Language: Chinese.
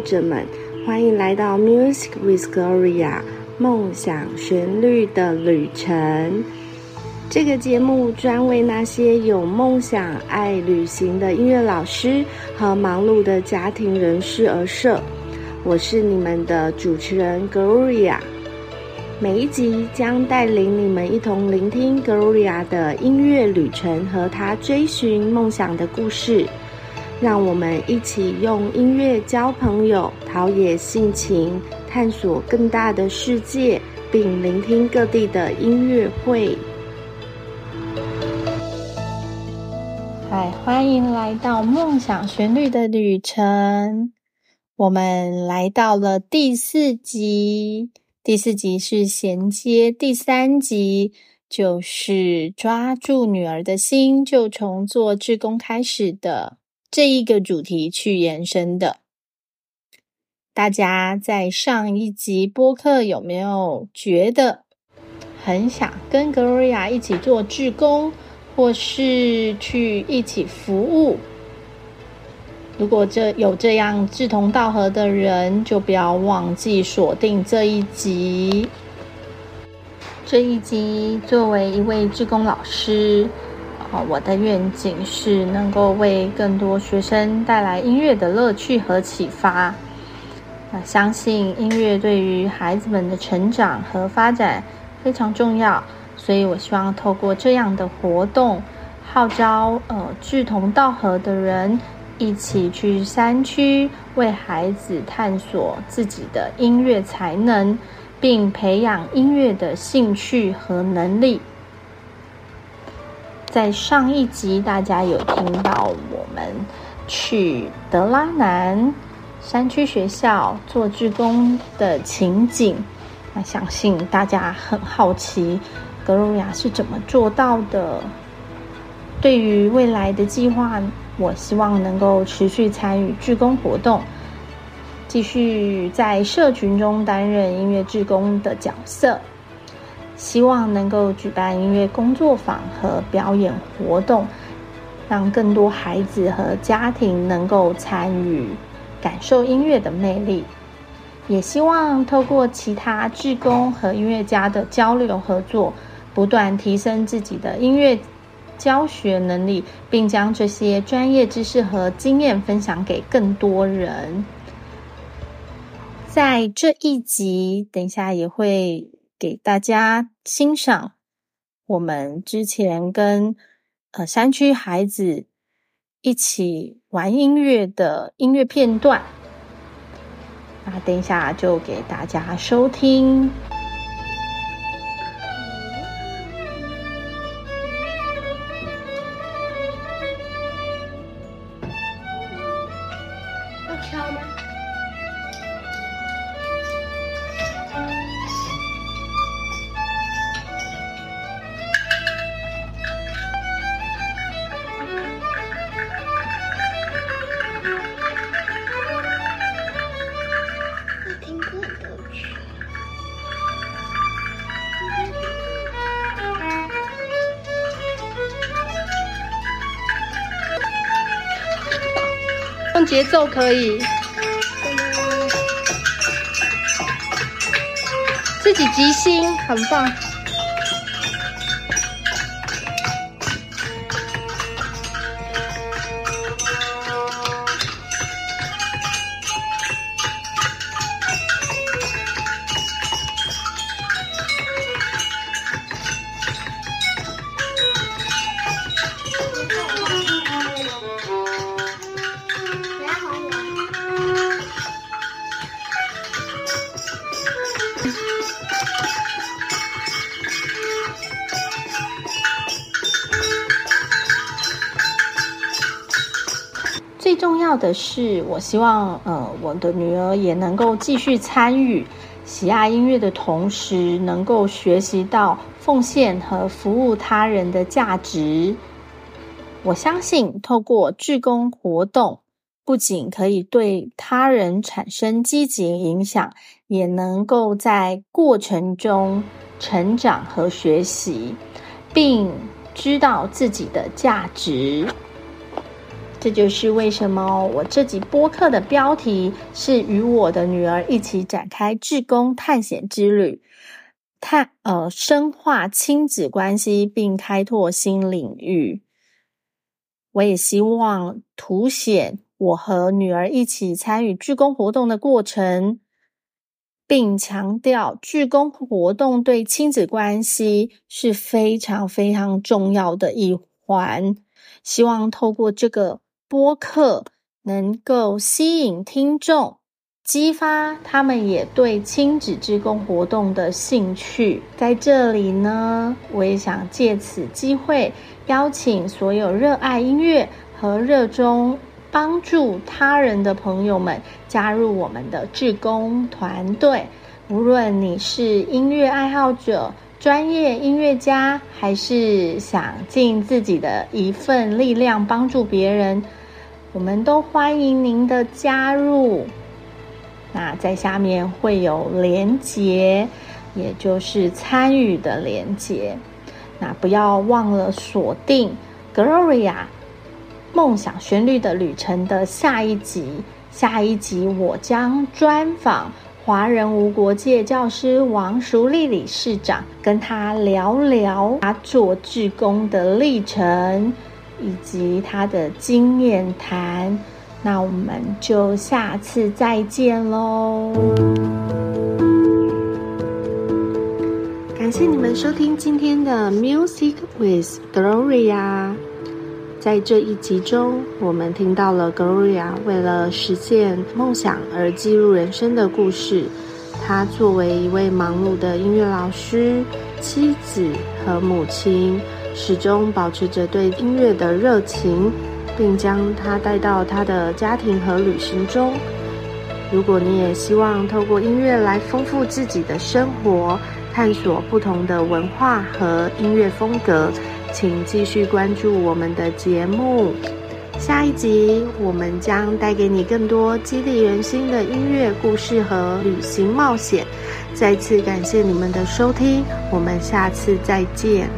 者们，欢迎来到 Music with Gloria 梦想旋律的旅程。这个节目专为那些有梦想、爱旅行的音乐老师和忙碌的家庭人士而设。我是你们的主持人 Gloria。每一集将带领你们一同聆听 Gloria 的音乐旅程和她追寻梦想的故事。让我们一起用音乐交朋友，陶冶性情，探索更大的世界，并聆听各地的音乐会。嗨，欢迎来到梦想旋律的旅程。我们来到了第四集。第四集是衔接第三集，就是抓住女儿的心，就从做志工开始的这一个主题去延伸的。大家在上一集播客有没有觉得很想跟 Gloria 一起做志工，或是去一起服务？如果这有这样志同道合的人，就不要忘记锁定这一集。这一集作为一位志工老师，哦，我的愿景是能够为更多学生带来音乐的乐趣和启发。啊，相信音乐对于孩子们的成长和发展非常重要，所以我希望透过这样的活动，号召呃志同道合的人。一起去山区为孩子探索自己的音乐才能，并培养音乐的兴趣和能力。在上一集，大家有听到我们去德拉南山区学校做志工的情景，那相信大家很好奇，Gloria 是怎么做到的？对于未来的计划。我希望能够持续参与志工活动，继续在社群中担任音乐志工的角色。希望能够举办音乐工作坊和表演活动，让更多孩子和家庭能够参与，感受音乐的魅力。也希望透过其他志工和音乐家的交流合作，不断提升自己的音乐。教学能力，并将这些专业知识和经验分享给更多人。在这一集，等一下也会给大家欣赏我们之前跟呃山区孩子一起玩音乐的音乐片段。那等一下就给大家收听。节奏可以，自己即兴，很棒。最重要的是，我希望呃，我的女儿也能够继续参与，喜爱音乐的同时，能够学习到奉献和服务他人的价值。我相信，透过志工活动，不仅可以对他人产生积极影响，也能够在过程中成长和学习，并知道自己的价值。这就是为什么我这集播客的标题是与我的女儿一起展开志工探险之旅，探呃深化亲子关系并开拓新领域。我也希望凸显我和女儿一起参与志工活动的过程，并强调志工活动对亲子关系是非常非常重要的一环。希望透过这个播客，能够吸引听众，激发他们也对亲子志工活动的兴趣。在这里呢，我也想借此机会。邀请所有热爱音乐和热衷帮助他人的朋友们加入我们的志工团队。无论你是音乐爱好者、专业音乐家，还是想尽自己的一份力量帮助别人，我们都欢迎您的加入。那在下面会有连结，也就是参与的连结。那不要忘了锁定 Gloria 梦想旋律的旅程的下一集。下一集我将专访华人无国界教师王淑丽理事长，跟他聊聊他做志工的历程以及他的经验谈。那我们就下次再见喽。感谢你们收听今天的 Music with Gloria。在这一集中，我们听到了 Gloria 为了实现梦想而记录人生的故事。她作为一位忙碌的音乐老师、妻子和母亲，始终保持着对音乐的热情，并将它带到他的家庭和旅行中。如果你也希望透过音乐来丰富自己的生活，探索不同的文化和音乐风格，请继续关注我们的节目。下一集我们将带给你更多激励人心的音乐故事和旅行冒险。再次感谢你们的收听，我们下次再见。